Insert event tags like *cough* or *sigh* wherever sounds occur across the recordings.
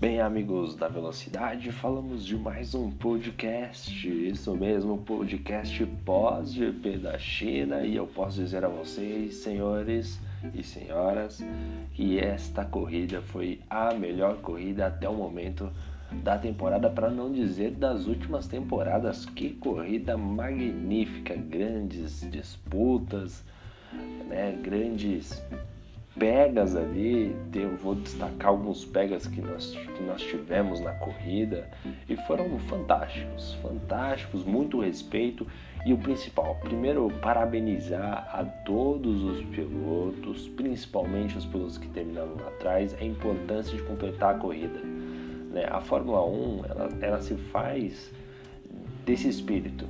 Bem, amigos da Velocidade, falamos de mais um podcast, isso mesmo, podcast pós-GP da China, e eu posso dizer a vocês, senhores e senhoras, que esta corrida foi a melhor corrida até o momento da temporada, para não dizer das últimas temporadas. Que corrida magnífica, grandes disputas, né, grandes pegas ali, eu vou destacar alguns pegas que nós, que nós tivemos na corrida e foram fantásticos, fantásticos, muito respeito e o principal, primeiro parabenizar a todos os pilotos, principalmente os pilotos que terminaram lá atrás, a importância de completar a corrida. Né? A Fórmula 1 ela, ela se faz desse espírito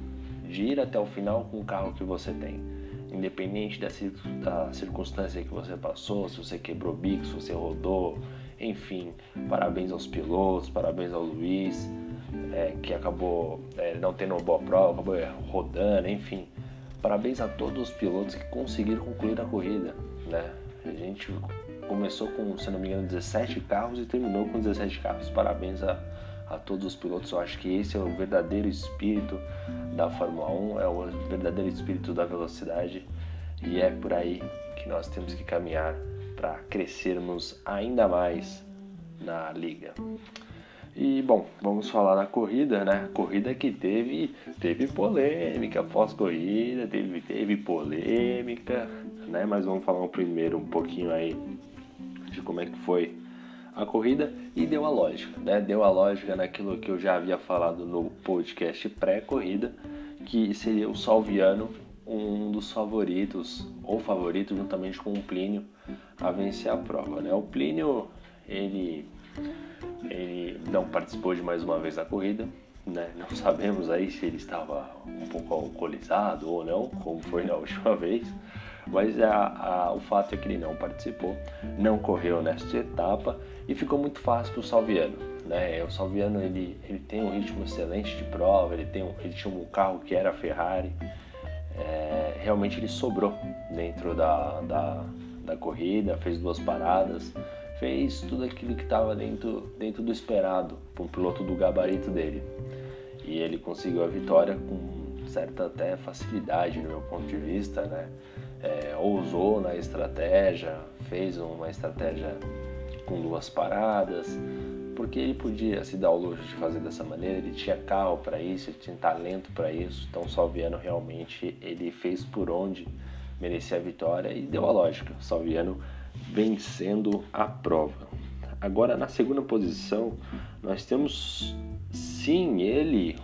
de ir até o final com o carro que você tem independente da, circunstância que você passou, se você quebrou bico, se você rodou, enfim, parabéns aos pilotos, parabéns ao Luiz, é, que acabou é, não tendo uma boa prova, acabou é, rodando, enfim. Parabéns a todos os pilotos que conseguiram concluir a corrida, né? A gente começou com, se não me engano, 17 carros e terminou com 17 carros. Parabéns a, a todos os pilotos. Eu acho que esse é o verdadeiro espírito da Fórmula 1, é o verdadeiro espírito da velocidade e é por aí que nós temos que caminhar para crescermos ainda mais na liga. E bom, vamos falar da corrida, né? Corrida que teve teve polêmica pós-corrida, teve teve polêmica, né? Mas vamos falar primeiro um pouquinho aí de como é que foi a corrida e deu a lógica, né? Deu a lógica naquilo que eu já havia falado no podcast pré-corrida, que seria o Salviano um dos favoritos, ou favorito juntamente com o Plínio, a vencer a prova, né? O Plínio, ele, ele não participou de mais uma vez da corrida, né? *laughs* Não sabemos aí se ele estava um pouco alcoolizado ou não, como foi na última *laughs* vez, mas a, a, o fato é que ele não participou, não correu nesta etapa e ficou muito fácil para o Salviano. Né? O Salviano ele, ele tem um ritmo excelente de prova, ele, tem um, ele tinha um carro que era a Ferrari, é, realmente ele sobrou dentro da, da, da corrida, fez duas paradas, fez tudo aquilo que estava dentro, dentro do esperado para um piloto do gabarito dele. E ele conseguiu a vitória com certa até facilidade no meu ponto de vista, né? É, ousou na estratégia, fez uma estratégia com duas paradas, porque ele podia se dar o luxo de fazer dessa maneira, ele tinha carro para isso, ele tinha talento para isso, então Salviano realmente ele fez por onde merecia a vitória e deu a lógica, Salviano vencendo a prova. Agora na segunda posição nós temos sim ele,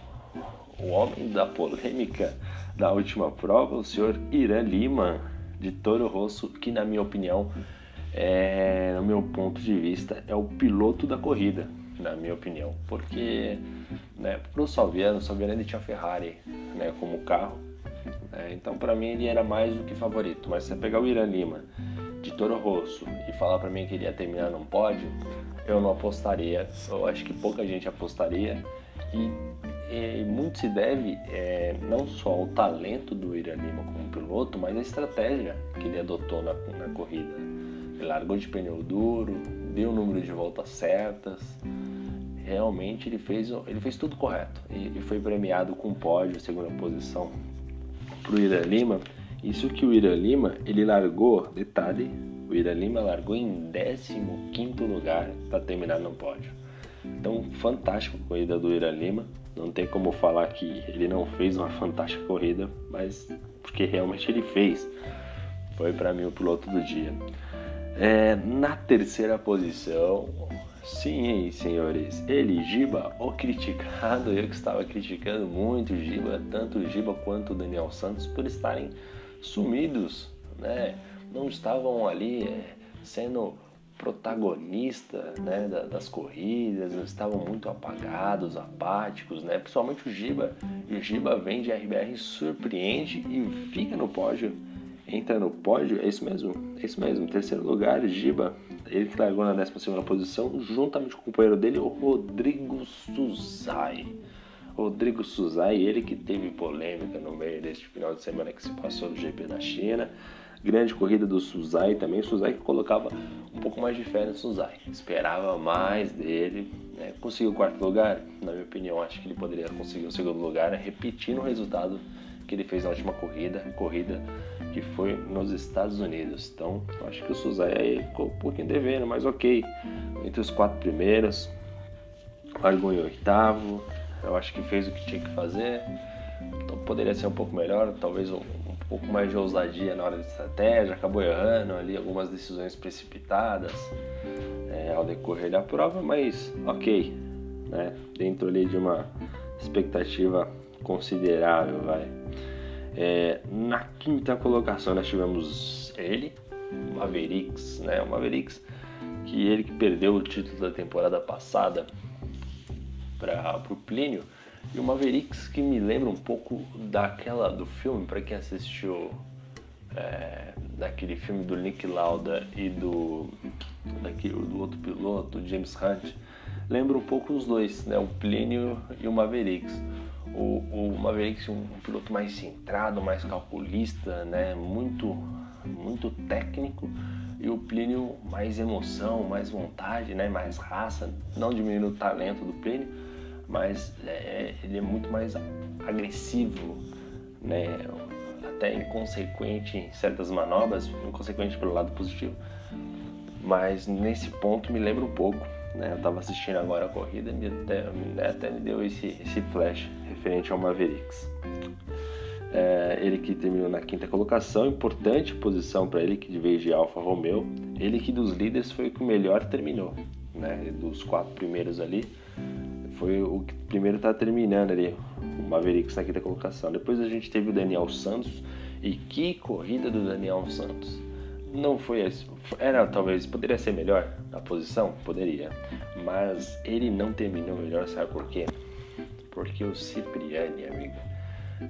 o homem da polêmica, da última prova, o senhor Irã Lima, de Toro Rosso, que na minha opinião, é, no meu ponto de vista, é o piloto da corrida, na minha opinião. Porque né, para o Salviano, o Salviano ele tinha Ferrari né, como carro, né, então para mim ele era mais do que favorito. Mas se você pegar o Irã Lima, de Toro Rosso, e falar para mim que ele ia terminar num pódio, eu não apostaria. Eu acho que pouca gente apostaria. E muito se deve é, não só ao talento do Ira Lima como piloto, mas à estratégia que ele adotou na, na corrida. Ele largou de pneu duro, deu o número de voltas certas, realmente ele fez, ele fez tudo correto e, e foi premiado com pódio, segunda posição para o Ira Lima. Isso que o Ira Lima ele largou, detalhe, o Ira Lima largou em 15 lugar para terminar no pódio. Então, fantástica a corrida do Ira Lima. Não tem como falar que ele não fez uma fantástica corrida, mas porque realmente ele fez. Foi para mim o piloto do dia. É, na terceira posição, sim, senhores, ele, Giba, o criticado, eu que estava criticando muito o Giba, tanto o Giba quanto o Daniel Santos, por estarem sumidos, né? Não estavam ali é, sendo protagonista né, das corridas, eles estavam muito apagados, apáticos, né? principalmente o Giba. O Giba vem de RBR, surpreende e fica no pódio, entra no pódio, é isso mesmo? É isso mesmo, terceiro lugar, Giba, ele que largou na 12 posição, juntamente com o companheiro dele, o Rodrigo Suzai. Rodrigo Suzai, ele que teve polêmica no meio deste final de semana que se passou no GP da China Grande corrida do Suzai também. O Suzai que colocava um pouco mais de fé no Suzai. Esperava mais dele. Né? Conseguiu o quarto lugar? Na minha opinião, acho que ele poderia conseguir o segundo lugar, né? repetindo o resultado que ele fez na última corrida, corrida que foi nos Estados Unidos. Então, acho que o Suzai aí ficou um pouquinho devendo, mas ok. Entre os quatro primeiros, largou em oitavo. Eu acho que fez o que tinha que fazer. Então, poderia ser um pouco melhor, talvez um, um pouco mais de ousadia na hora de estratégia. Acabou errando ali algumas decisões precipitadas é, ao decorrer da prova, mas ok, né? Dentro ali de uma expectativa considerável, vai. É, na quinta colocação nós tivemos ele, o Mavericks, né? O Mavericks, que ele que perdeu o título da temporada passada para o Plínio. E o Mavericks que me lembra um pouco daquela do filme, para quem assistiu é, daquele filme do Nick Lauda e do, daquele, do outro piloto, James Hunt, lembra um pouco os dois, né? O Plínio e o Mavericks o, o Maverick um, um piloto mais centrado, mais calculista, né? muito, muito técnico e o Plínio mais emoção, mais vontade, né? mais raça, não diminuindo o talento do Plínio, mas é, ele é muito mais agressivo, né? até inconsequente em certas manobras, inconsequente pelo lado positivo, mas nesse ponto me lembra um pouco né? Eu estava assistindo agora a corrida e até, até me deu esse, esse flash referente ao Mavericks. É, ele que terminou na quinta colocação, importante posição para ele que de vez de Alfa Romeo. Ele que dos líderes foi o que melhor terminou, né? Dos quatro primeiros ali, foi o que primeiro está terminando ali, o Mavericks na quinta colocação. Depois a gente teve o Daniel Santos. E que corrida do Daniel Santos! não foi era talvez poderia ser melhor a posição? Poderia. Mas ele não terminou melhor sabe por quê? Porque o Cipriani amigo.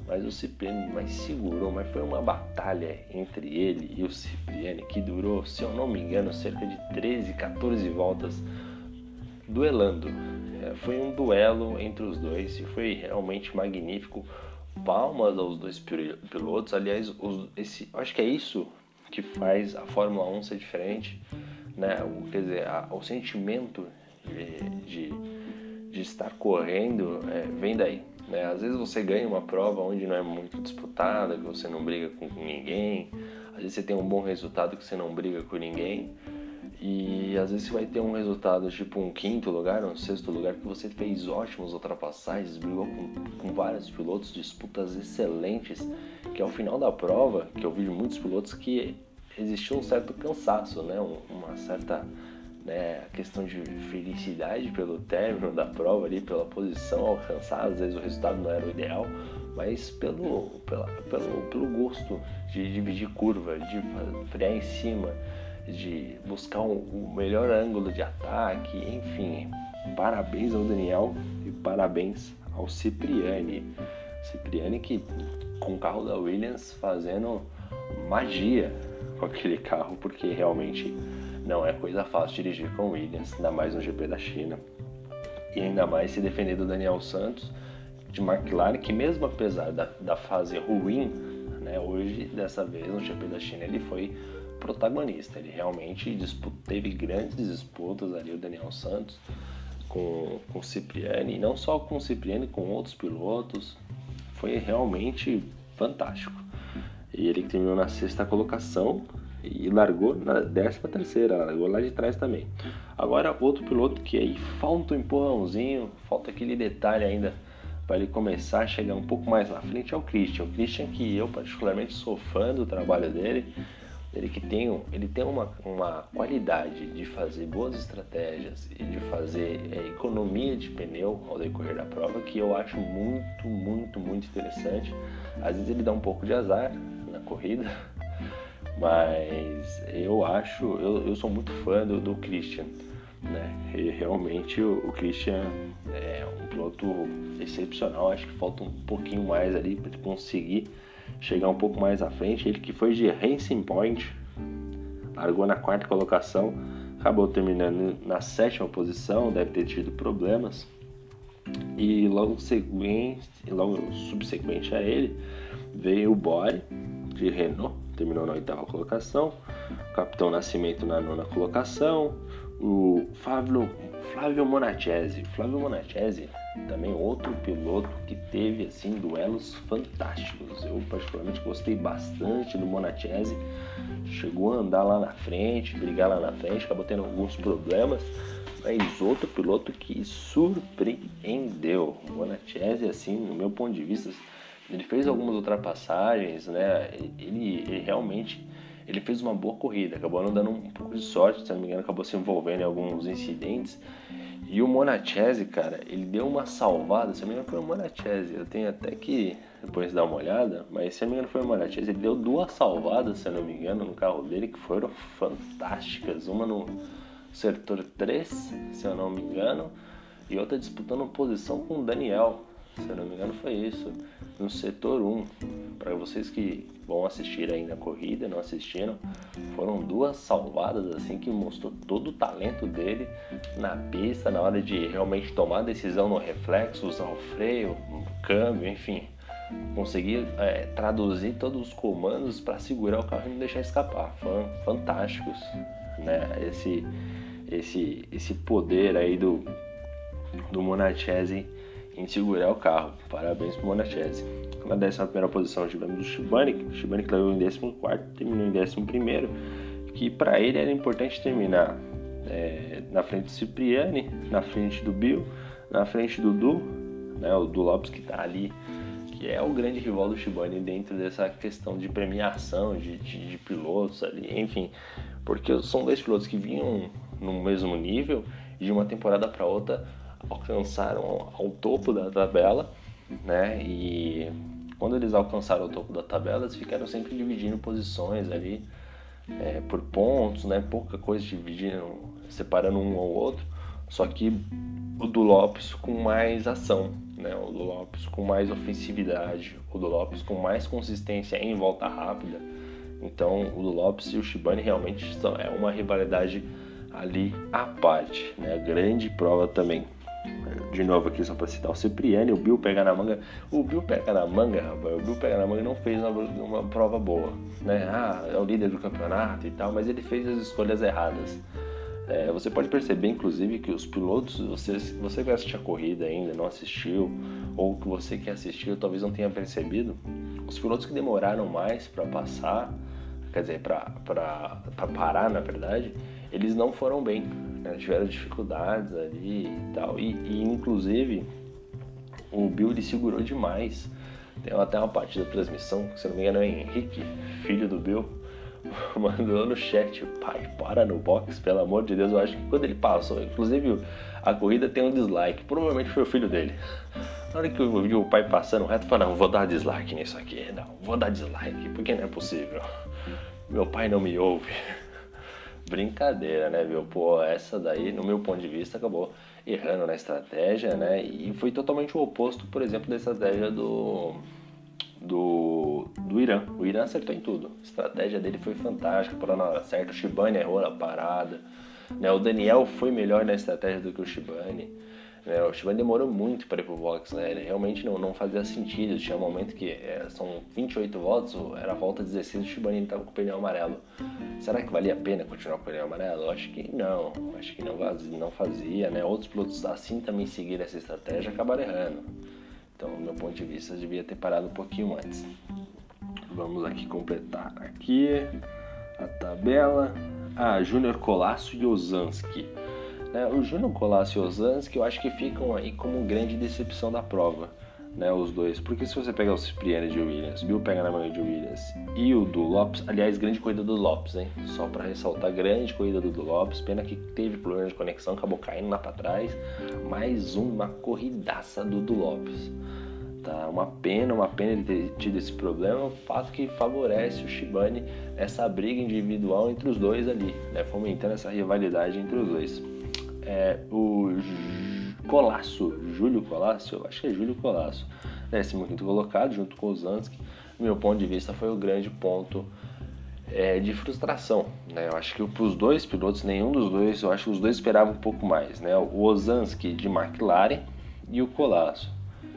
Mas o Cipriani mais segurou mas foi uma batalha entre ele e o Cipriani que durou se eu não me engano cerca de 13 14 voltas duelando foi um duelo entre os dois e foi realmente magnífico palmas aos dois pilotos aliás os, esse acho que é isso que faz a Fórmula 1 ser diferente, né? O, quer dizer, a, o sentimento de, de, de estar correndo é, vem daí. Né? Às vezes você ganha uma prova onde não é muito disputada, que você não briga com ninguém, às vezes você tem um bom resultado que você não briga com ninguém, e às vezes você vai ter um resultado tipo um quinto lugar, um sexto lugar, que você fez ótimas ultrapassagens, brigou com, com vários pilotos, disputas excelentes, que ao final da prova, que eu vi muitos pilotos que existiu um certo cansaço, né? uma certa né, questão de felicidade pelo término da prova ali, pela posição alcançada, às vezes o resultado não era o ideal, mas pelo, pela, pelo, pelo gosto de dividir curva, de frear em cima, de buscar o um, um melhor ângulo de ataque, enfim. Parabéns ao Daniel e parabéns ao Cipriani. Cipriani que com o carro da Williams fazendo magia com aquele carro, porque realmente não é coisa fácil dirigir com Williams, ainda mais no GP da China. E ainda mais se defender do Daniel Santos de McLaren, que mesmo apesar da, da fase ruim, né, hoje, dessa vez, no GP da China, ele foi protagonista. Ele realmente disputa, teve grandes disputas ali, o Daniel Santos, com, com o Cipriani, e não só com o Cipriani, com outros pilotos. Foi realmente fantástico. E ele terminou na sexta colocação e largou na décima terceira, largou lá de trás também. Agora outro piloto que aí falta um empurrãozinho, falta aquele detalhe ainda para ele começar a chegar um pouco mais na frente é o Christian. O Christian que eu particularmente sou fã do trabalho dele, ele que tem, ele tem uma, uma qualidade de fazer boas estratégias e de fazer é, economia de pneu ao decorrer da prova que eu acho muito, muito, muito interessante. Às vezes ele dá um pouco de azar na corrida, *laughs* mas eu acho, eu, eu sou muito fã do, do Christian. Né? E realmente o, o Christian é um piloto excepcional, acho que falta um pouquinho mais ali para ele conseguir chegar um pouco mais à frente. Ele que foi de Racing Point, largou na quarta colocação, acabou terminando na sétima posição, deve ter tido problemas. E logo, seguinte, logo subsequente a ele veio o Bore de Renault, terminou na oitava colocação, o Capitão Nascimento na nona colocação, o Flávio, Flávio Monachese. Flávio Monachese também outro piloto que teve assim duelos fantásticos. Eu particularmente gostei bastante do Monachese. Chegou a andar lá na frente, brigar lá na frente, acabou tendo alguns problemas, mas outro piloto que surpreendeu. O Monachese, assim, no meu ponto de vista, ele fez algumas ultrapassagens, né? Ele, ele realmente ele fez uma boa corrida, acabou não dando um pouco de sorte, se não me engano, acabou se envolvendo em alguns incidentes. E o Monachese, cara, ele deu uma salvada, se não me engano foi o Monachese, eu tenho até que depois dar uma olhada, mas se não me engano foi o Monachese, ele deu duas salvadas, se não me engano, no carro dele que foram fantásticas, uma no setor 3, se eu não me engano, e outra disputando posição com o Daniel, se eu não me engano foi isso, no setor 1. Para vocês que vão assistir ainda a corrida, não assistiram, foram duas salvadas assim que mostrou todo o talento dele na pista, na hora de realmente tomar decisão no reflexo, usar o freio, o câmbio, enfim. Conseguir é, traduzir todos os comandos para segurar o carro e não deixar escapar. Foram fantásticos, né? Esse, esse, esse poder aí do, do Monachese em segurar o carro. Parabéns para o Monachese. Na 11 posição tivemos o Shibane, o que levou em 14, terminou em 11, que para ele era importante terminar é, na frente do Cipriani, na frente do Bill, na frente do Du, né, o Du Lopes que está ali, que é o grande rival do Shibane dentro dessa questão de premiação, de, de, de pilotos ali, enfim, porque são dois pilotos que vinham no mesmo nível de uma temporada para outra alcançaram ao topo da tabela, né? E quando eles alcançaram o topo da tabela, eles ficaram sempre dividindo posições ali é, por pontos, né? Pouca coisa dividindo, separando um ao outro. Só que o do Lopes com mais ação, né? O do Lopes com mais ofensividade, o do Lopes com mais consistência em volta rápida. Então, o do Lopes e o Shibane realmente são, é uma rivalidade ali à parte, né? Grande prova também de novo aqui só para citar o Cipriani, o Bill pega na manga. O Bill pega na manga, rapaz. O Bill pega na manga não fez uma, uma prova boa, né? Ah, é o líder do campeonato e tal, mas ele fez as escolhas erradas. É, você pode perceber, inclusive, que os pilotos, você, você vai assistir a corrida ainda, não assistiu, ou que você que assistiu talvez não tenha percebido, os pilotos que demoraram mais para passar, quer dizer, para parar, na verdade, eles não foram bem né? tiveram dificuldades ali e tal. E, e, inclusive o Bill segurou demais. Tem até uma parte da transmissão, se não me engano é Henrique, filho do Bill, *laughs* mandou no chat, pai, para no box, pelo amor de Deus. Eu acho que quando ele passou, inclusive a corrida tem um dislike, provavelmente foi o filho dele. *laughs* Na hora que eu vi o pai passando reto, eu falei, não, vou dar dislike nisso aqui, não, vou dar dislike, porque não é possível. Meu pai não me ouve brincadeira, né, viu? Pô, essa daí, no meu ponto de vista, acabou errando na estratégia, né? E foi totalmente o oposto, por exemplo, da estratégia do, do, do Irã. O Irã acertou em tudo. A estratégia dele foi fantástica, para na hora certa. O Shibane errou na parada. Né? O Daniel foi melhor na estratégia do que o Shibane. Né? O Shibane demorou muito para ir pro box, né? Ele realmente não, não fazia sentido. Tinha um momento que é, são 28 voltas, era a volta 16 o Shibane estava com o pneu amarelo. Será que valia a pena continuar com o pneu amarelo? Eu acho que não. Acho que não, não fazia, né? Outros pilotos assim também seguiram essa estratégia acabaram errando. Então, do meu ponto de vista, devia ter parado um pouquinho antes. Vamos aqui completar aqui a tabela. Ah, Júnior Colasso e Ozanski. Né? O Júnior Colassi e Ozanski eu acho que ficam aí como grande decepção da prova, né? os dois. Porque se você pegar o Cipriani de Williams, Bill pega na mão de Williams e o do Lopes, aliás, grande corrida do Lopes, hein? Só para ressaltar, grande corrida do, Lopes, pena que teve problema de conexão, acabou caindo lá para trás. Mais uma corridaça do do Lopes. Tá, uma pena, uma pena ele ter tido esse problema, o fato que favorece o Shibane essa briga individual entre os dois ali, né, fomentando essa rivalidade entre os dois é, o Colasso, Júlio Colasso, eu acho que é Júlio Colasso, 15 colocado, junto com o Zansky. Do meu ponto de vista, foi o grande ponto é, de frustração. Né? Eu acho que para os dois pilotos, nenhum dos dois, eu acho que os dois esperavam um pouco mais. Né? O Ozansky de McLaren e o Colasso.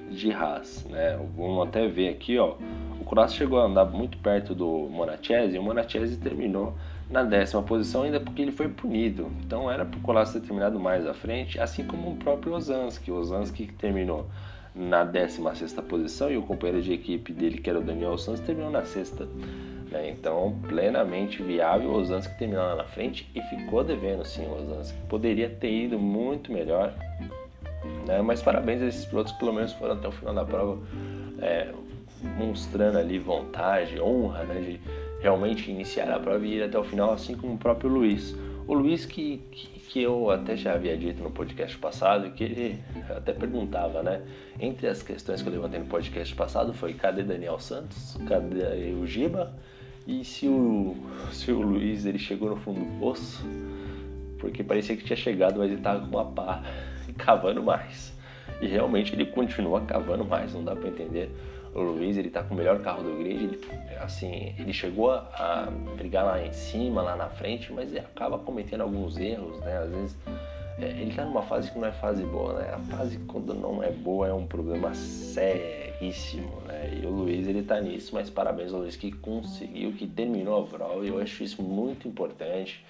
de Haas, né? Vamos até ver aqui, ó. O Colasso chegou a andar muito perto do Monachese e o Monachese terminou na décima posição ainda porque ele foi punido. Então era para o Colasso ter terminado mais à frente, assim como o próprio Ozanski. O Ozanski terminou na 16 posição e o companheiro de equipe dele, que era o Daniel Santos, terminou na sexta. Né? Então, plenamente viável o Ozanski terminou lá na frente e ficou devendo sim o Ozanski. Poderia ter ido muito melhor, né? mas parabéns a esses pilotos que pelo menos foram até o final da prova é, mostrando ali vontade, honra né? de realmente iniciar a prova e ir até o final, assim como o próprio Luiz. O Luiz que, que, que, eu até já havia dito no podcast passado, que ele até perguntava, né? Entre as questões que eu levantei no podcast passado foi cadê Daniel Santos? Cadê o Giba? E se o, se o Luiz ele chegou no fundo do poço? Porque parecia que tinha chegado, mas ele estava com uma pá cavando mais. E realmente ele continua cavando mais, não dá para entender o Luiz ele tá com o melhor carro do grid, ele, assim, ele chegou a brigar lá em cima, lá na frente, mas acaba cometendo alguns erros, né? Às vezes é, ele tá numa fase que não é fase boa, né? A fase quando não é boa é um problema seríssimo, né? E o Luiz ele tá nisso, mas parabéns ao Luiz que conseguiu, que terminou a prova, e eu acho isso muito importante.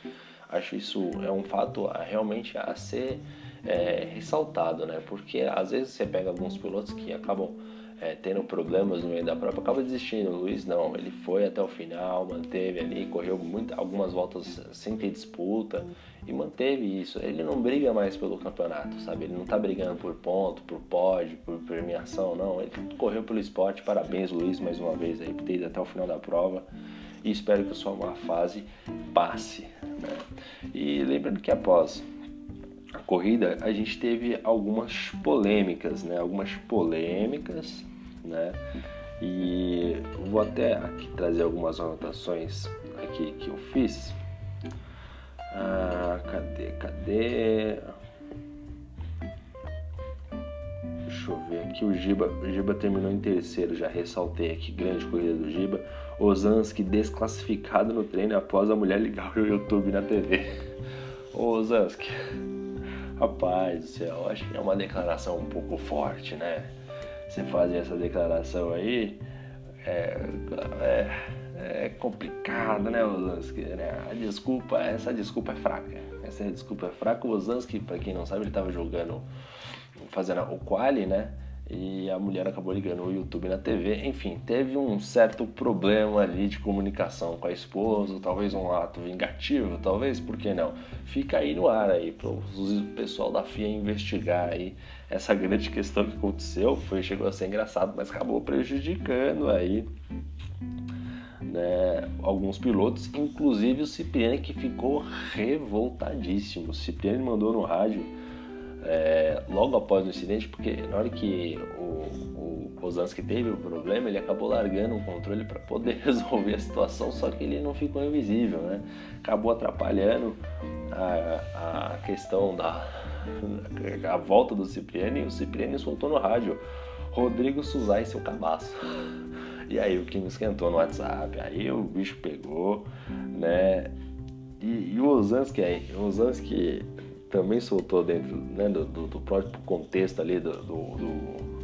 Acho isso é um fato a, realmente a ser é, ressaltado, né? Porque às vezes você pega alguns pilotos que acabam é, tendo problemas no meio da prova, acaba desistindo. O Luiz não, ele foi até o final, manteve ali, correu muito, algumas voltas sem ter disputa e manteve isso. Ele não briga mais pelo campeonato, sabe? Ele não tá brigando por ponto, por pódio, por premiação, não. Ele correu pelo esporte. Parabéns, Luiz, mais uma vez aí por ter ido até o final da prova. E espero que a sua má fase passe. Né? E lembrando que após a corrida, a gente teve algumas polêmicas, né? Algumas polêmicas né? E vou até aqui trazer algumas anotações aqui que eu fiz. Ah, cadê, cadê? Deixa eu ver aqui, o Giba, o Giba terminou em terceiro, já ressaltei aqui, grande corrida do Giba. Ozanski desclassificado no treino após a mulher ligar o YouTube na TV. Ô Ozanski, rapaz do céu, acho que é uma declaração um pouco forte, né? Você fazer essa declaração aí é, é, é complicado, né, Osansky? Né? A desculpa, essa desculpa é fraca. Essa desculpa é fraca. O Osansky, para quem não sabe, ele estava jogando, fazendo o quali, né? E a mulher acabou ligando o YouTube na TV. Enfim, teve um certo problema ali de comunicação com a esposa, talvez um ato vingativo, talvez, por que não? Fica aí no ar aí para o pessoal da FIA investigar aí essa grande questão que aconteceu. Foi chegou a ser engraçado, mas acabou prejudicando aí né, alguns pilotos, inclusive o Cipriani que ficou revoltadíssimo. O Cipriani mandou no rádio é, logo após o incidente, porque na hora que o, o Kozanski teve o problema, ele acabou largando o controle para poder *laughs* resolver a situação, só que ele não ficou invisível, né? Acabou atrapalhando a, a questão da a volta do Cipriani e o Cipriani soltou no rádio Rodrigo Suzai seu cabaço. E aí o Kim esquentou no WhatsApp, aí o bicho pegou, né? E, e o Ozanski aí, o Ozanski também soltou dentro né, do, do, do, próprio contexto ali do, do,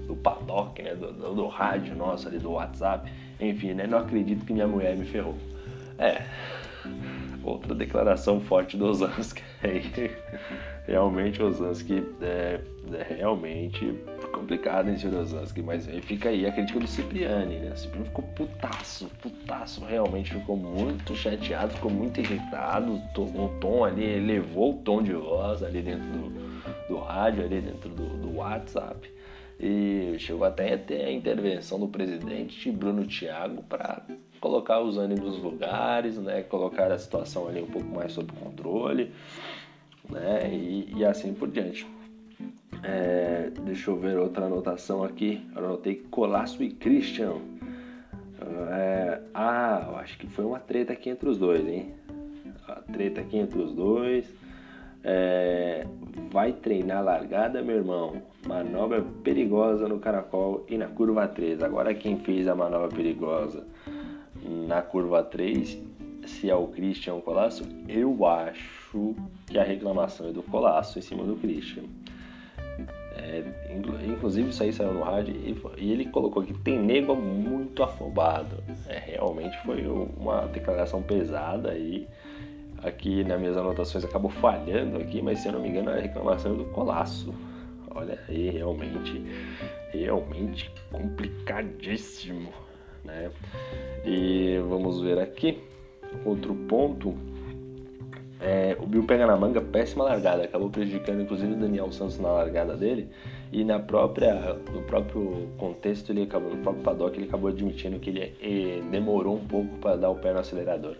do paddock, né, do, do, rádio nosso ali, do WhatsApp. Enfim, né, não acredito que minha mulher me ferrou. É, outra declaração forte do Osansky *laughs* realmente Osansky é, é realmente complicado cima do Osansky, mas fica aí a crítica do Cipriani, né? O Cipriani ficou putaço, putaço, realmente ficou muito chateado, ficou muito irritado, o tom ali, elevou o tom de voz ali dentro do, do rádio, ali dentro do, do WhatsApp. E chegou até a ter a intervenção do presidente Bruno Thiago para colocar os ânimos nos lugares, né? colocar a situação ali um pouco mais sob controle né? e, e assim por diante. É, deixa eu ver outra anotação aqui. Eu anotei Colasso e Christian. É, ah, eu acho que foi uma treta aqui entre os dois, hein? A treta aqui entre os dois. É, vai treinar largada, meu irmão. Manobra perigosa no caracol e na curva 3. Agora quem fez a manobra perigosa na curva 3, se é o Christian Colasso, eu acho que a reclamação é do Colasso em cima do Christian. É, inclusive isso aí saiu no rádio e, e ele colocou que tem nego muito afobado. É, realmente foi uma declaração pesada aí. Aqui nas minhas anotações acabou falhando aqui, mas se eu não me engano é a reclamação do Colasso. Olha aí, realmente, realmente complicadíssimo, né? E vamos ver aqui outro ponto é, o Bill pega na manga, péssima largada, acabou prejudicando inclusive o Daniel Santos na largada dele e na própria, no próprio contexto, ele acabou, no próprio paddock, ele acabou admitindo que ele, ele demorou um pouco para dar o pé no acelerador.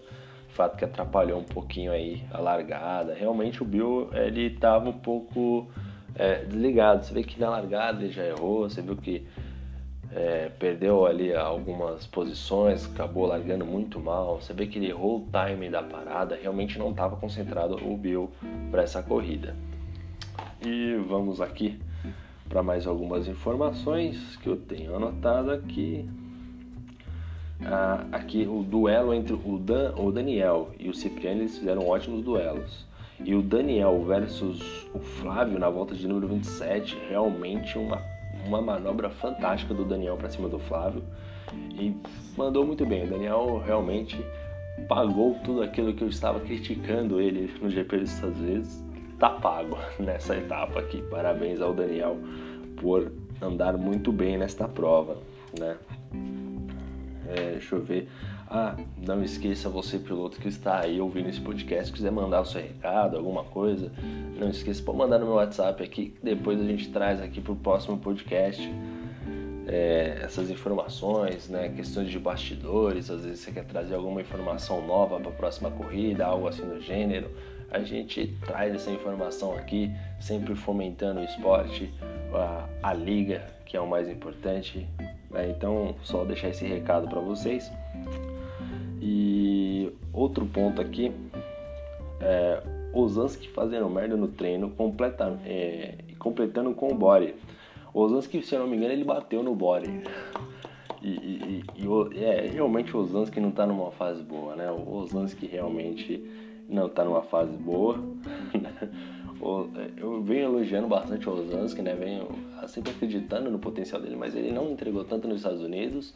Fato que atrapalhou um pouquinho aí a largada. Realmente o Bill ele estava um pouco é, desligado. Você vê que na largada ele já errou, você viu que é, perdeu ali algumas posições, acabou largando muito mal. Você vê que ele errou o da parada, realmente não estava concentrado o Bill para essa corrida. E vamos aqui para mais algumas informações que eu tenho anotado aqui. Ah, aqui o duelo entre o, Dan, o Daniel e o Cipriani eles fizeram ótimos duelos. E o Daniel versus o Flávio na volta de número 27, realmente uma uma manobra fantástica do Daniel para cima do Flávio e mandou muito bem. O Daniel realmente pagou tudo aquilo que eu estava criticando ele no GP dos Estados Unidos. Tá pago *laughs* nessa etapa aqui. Parabéns ao Daniel por andar muito bem nesta prova, né? É, deixa eu ver. Ah, não esqueça você, piloto que está aí ouvindo esse podcast, quiser mandar o seu recado, alguma coisa, não esqueça, pode mandar no meu WhatsApp aqui, depois a gente traz aqui para o próximo podcast é, essas informações, né, questões de bastidores, às vezes você quer trazer alguma informação nova para a próxima corrida, algo assim do gênero, a gente traz essa informação aqui, sempre fomentando o esporte, a, a liga, que é o mais importante. Né? Então, só deixar esse recado para vocês. E outro ponto aqui é Osansky fazendo merda no treino, completa, é, completando com o body. Osansky, se eu não me engano, ele bateu no body. E, e, e, é, realmente o Osansky não tá numa fase boa, né? O Osansky realmente não tá numa fase boa. *laughs* eu venho elogiando bastante o Osansky, né? Venho sempre acreditando no potencial dele, mas ele não entregou tanto nos Estados Unidos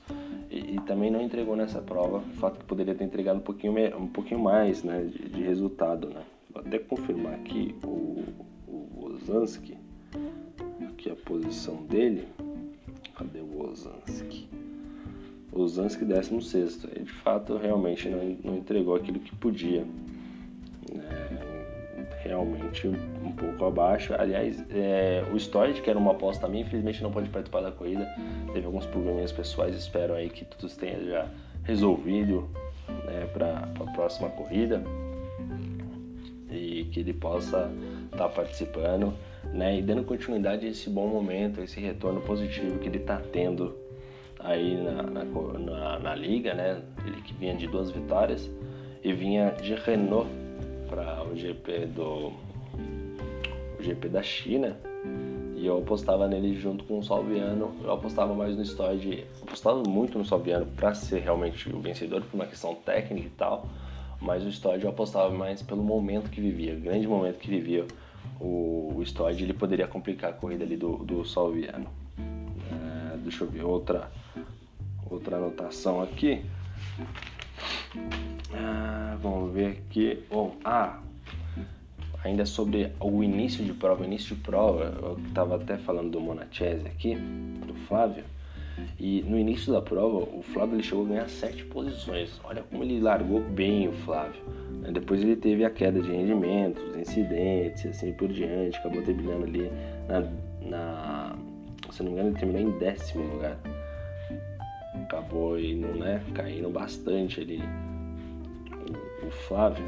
e, e também não entregou nessa prova. O fato que poderia ter entregado um pouquinho, um pouquinho mais, né? De, de resultado, né? Vou até confirmar aqui o, o Osansky, aqui a posição dele. Cadê o Osansky? Osansky 16. Ele de fato realmente não, não entregou aquilo que podia. Né? Realmente um pouco abaixo. Aliás, é, o Storage, que era uma aposta também, infelizmente não pode participar da corrida. Teve alguns probleminhas pessoais, espero aí que tudo tenha já resolvido né, para a próxima corrida e que ele possa estar tá participando né, e dando continuidade a esse bom momento, a esse retorno positivo que ele está tendo aí na, na, na, na liga, né? Ele que vinha de duas vitórias e vinha de Renault para o GP do o GP da China e eu apostava nele junto com o Salviano. Eu apostava mais no Stoid, apostava muito no Salviano para ser realmente o vencedor por uma questão técnica e tal, mas o Stoid eu apostava mais pelo momento que vivia, grande momento que vivia o, o Stoid, ele poderia complicar a corrida ali do, do Salviano. É, deixa eu ver outra outra anotação aqui. Ah, vamos ver aqui. Oh, ah, ainda sobre o início de prova. início de prova, eu estava até falando do Monachese aqui, do Flávio. E no início da prova, o Flávio ele chegou a ganhar sete posições. Olha como ele largou bem o Flávio. Depois ele teve a queda de rendimentos, incidentes, assim por diante. Acabou terminando ali na, na se não me engano, ele terminou em décimo lugar acabou indo, né, caindo bastante ali o, o Flávio,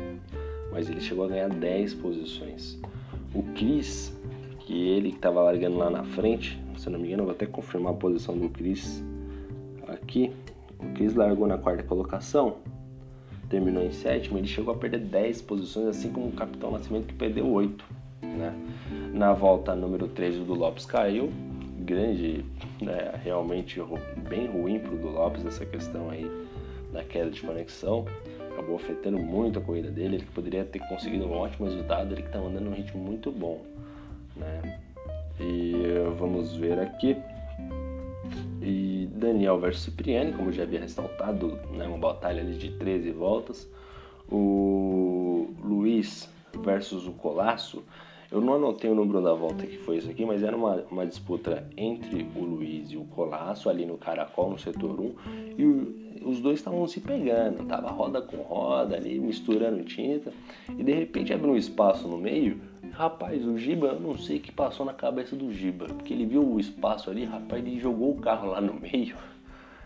mas ele chegou a ganhar 10 posições. O Cris, que ele que estava largando lá na frente, se não me engano, vou até confirmar a posição do Cris aqui. O Cris largou na quarta colocação, terminou em sétimo, ele chegou a perder 10 posições, assim como o Capitão Nascimento que perdeu 8. Né? Na volta número 3 o do Lopes caiu, grande, né, realmente bem ruim para o do Lopes essa questão aí da queda de conexão. Acabou afetando muito a corrida dele. Ele poderia ter conseguido um ótimo resultado, ele que está andando num ritmo muito bom. Né? E vamos ver aqui. E Daniel versus Cipriani, como já havia ressaltado, né, uma batalha ali de 13 voltas. O Luiz versus o Colasso. Eu não anotei o número da volta que foi isso aqui, mas era uma, uma disputa entre o Luiz e o Colasso ali no Caracol, no setor 1, e o, os dois estavam se pegando, tava roda com roda ali, misturando tinta, e de repente abriu um espaço no meio. Rapaz, o Giba, eu não sei o que passou na cabeça do Giba, porque ele viu o espaço ali, rapaz, ele jogou o carro lá no meio.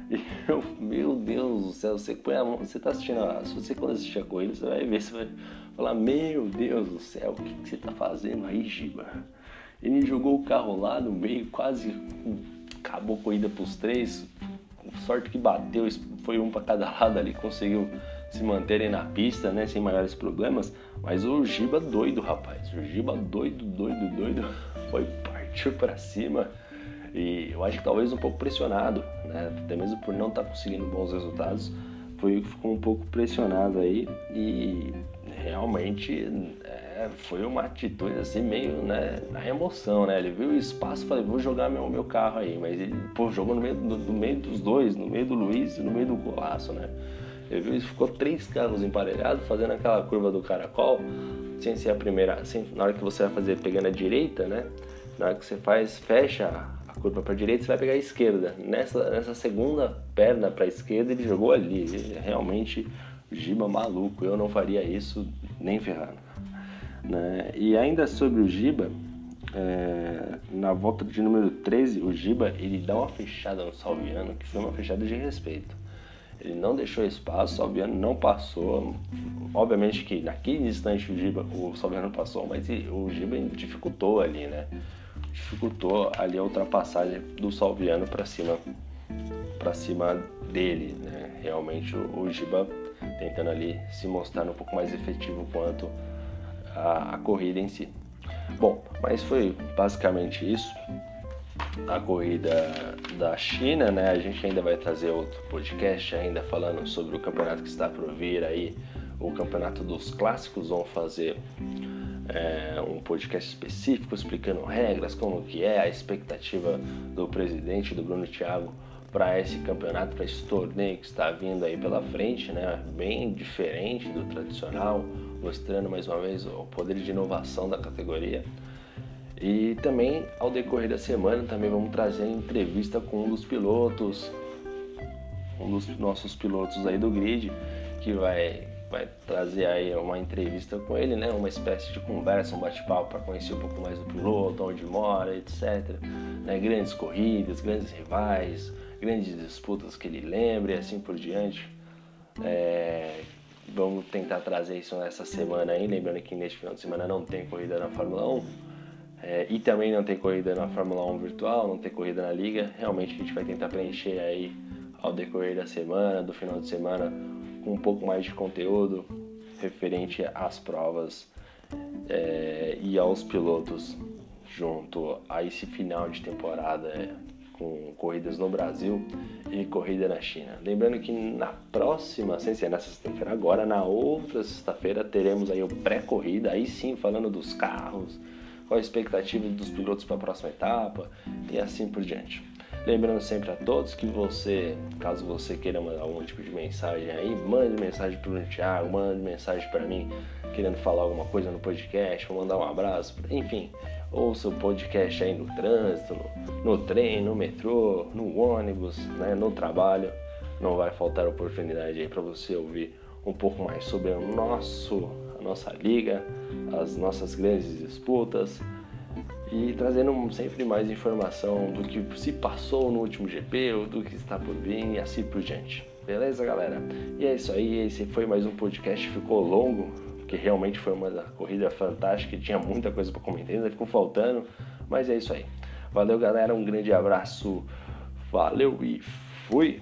*laughs* Eu, meu Deus do céu, você põe a mão, você tá assistindo, se você quando assistir a corrida, você vai ver, você vai Falar, meu Deus do céu, o que, que você está fazendo aí, Giba? Ele jogou o carro lá no meio, quase acabou a corrida para os três. Sorte que bateu, foi um para cada *laughs* lado ali, conseguiu se manterem na pista, né, sem maiores problemas. Mas o Giba doido, rapaz, o Giba doido, doido, doido, *laughs* foi partiu para cima e eu acho que talvez um pouco pressionado, né, até mesmo por não estar tá conseguindo bons resultados, foi ficou um pouco pressionado aí e realmente é, foi uma atitude assim meio né, na emoção, né? Ele viu o espaço falou, vou jogar meu, meu carro aí, mas ele pô, jogou no meio, do, meio dos dois, no meio do Luiz no meio do Colasso, né? Ele viu, ficou três carros emparelhados fazendo aquela curva do caracol, sem ser a primeira, na hora que você vai fazer pegando a direita, né? Na hora que você faz, fecha a curva para a direita, você vai pegar a esquerda. Nessa, nessa segunda perna para a esquerda, ele jogou ali. Ele realmente Giba maluco, eu não faria isso nem ferrando. Né? E ainda sobre o Giba, é, na volta de número 13, o Giba ele dá uma fechada no Salviano, que foi uma fechada de respeito. Ele não deixou espaço, o Salviano não passou. Obviamente que naquele instante o, Giba, o Salviano passou, mas o Giba dificultou ali, né? Dificultou ali a ultrapassagem do Salviano para cima, para cima dele, né? Realmente o, o Giba tentando ali se mostrar um pouco mais efetivo quanto a, a corrida em si. Bom, mas foi basicamente isso. A corrida da China, né? A gente ainda vai trazer outro podcast ainda falando sobre o campeonato que está por vir aí, o campeonato dos clássicos. Vamos fazer é, um podcast específico explicando regras, como que é a expectativa do presidente do Bruno Thiago para esse campeonato, para esse torneio que está vindo aí pela frente, né? Bem diferente do tradicional, mostrando mais uma vez o poder de inovação da categoria. E também ao decorrer da semana também vamos trazer entrevista com um dos pilotos, um dos nossos pilotos aí do grid, que vai vai trazer aí uma entrevista com ele, né? Uma espécie de conversa, um bate-papo para conhecer um pouco mais do piloto, onde mora, etc. Né? Grandes corridas, grandes rivais, grandes disputas que ele lembre e assim por diante. É, vamos tentar trazer isso nessa semana aí, lembrando que neste final de semana não tem corrida na Fórmula 1 é, e também não tem corrida na Fórmula 1 virtual, não tem corrida na liga. Realmente a gente vai tentar preencher aí ao decorrer da semana, do final de semana, com um pouco mais de conteúdo referente às provas é, e aos pilotos junto a esse final de temporada com corridas no Brasil e corrida na China. Lembrando que na próxima, sem ser nessa sexta-feira, agora na outra sexta-feira teremos aí o pré-corrida, aí sim falando dos carros, qual a expectativa dos pilotos para a próxima etapa e assim por diante. Lembrando sempre a todos que você, caso você queira mandar algum tipo de mensagem aí, mande mensagem para o Thiago, mande mensagem para mim querendo falar alguma coisa no podcast, ou mandar um abraço, enfim, ouça o podcast aí no trânsito, no, no trem, no metrô, no ônibus, né, no trabalho. Não vai faltar oportunidade aí para você ouvir um pouco mais sobre o nosso, a nossa liga, as nossas grandes disputas e trazendo sempre mais informação do que se passou no último GP, ou do que está por vir e assim por diante. Beleza, galera? E é isso aí, esse foi mais um podcast, ficou longo, que realmente foi uma corrida fantástica, tinha muita coisa para comentar, ainda ficou faltando, mas é isso aí. Valeu, galera, um grande abraço, valeu e fui!